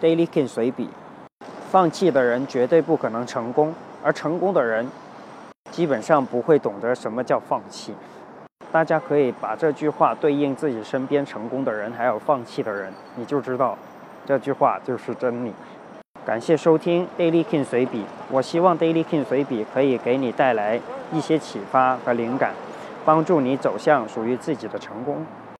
daily king 随笔。放弃的人绝对不可能成功而成功的人基本上不会懂得什么叫放弃。大家可以把这句话对应自己身边成功的人还有放弃的人你就知道这句话就是真理。感谢收听 daily king 随笔我希望 daily king 随笔可以给你带来一些启发和灵感帮助你走向属于自己的成功。